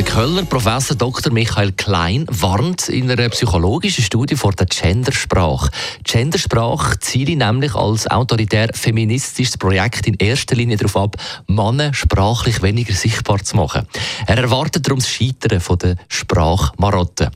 der Kölner Professor Dr. Michael Klein warnt in einer psychologischen Studie vor der Gendersprache. Gendersprache ziele nämlich als autoritär feministisches Projekt in erster Linie darauf ab, Männer sprachlich weniger sichtbar zu machen. Er erwartet darum das Scheitern der Sprachmarotte.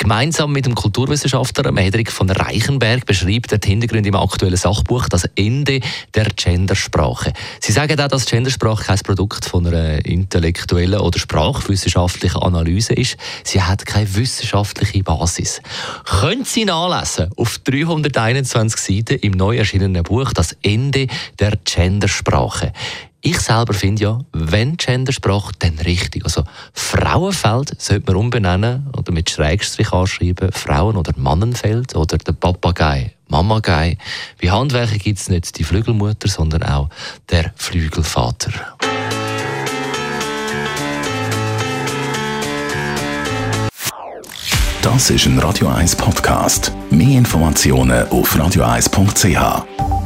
Gemeinsam mit dem Kulturwissenschaftler Medrik von Reichenberg beschreibt er die Hintergründe im aktuellen Sachbuch das Ende der Gendersprache. Sie sagen auch, dass Gendersprache kein Produkt von einer intellektuellen oder Sprachwissenschaft wissenschaftliche Analyse ist. Sie hat keine wissenschaftliche Basis. Können Sie nachlesen auf 321 Seiten im neu erschienenen Buch Das Ende der Gendersprache. Ich selber finde ja, wenn Gendersprache, dann richtig. Also Frauenfeld sollte man umbenennen oder mit Schrägstrich anschreiben, Frauen- oder Mannenfeld oder der Papagei. Mamagei. Wie Handwerker gibt es nicht die Flügelmutter, sondern auch der Flügelvater. Das ist ein Radio 1 Podcast. Mehr Informationen auf radio1.ch.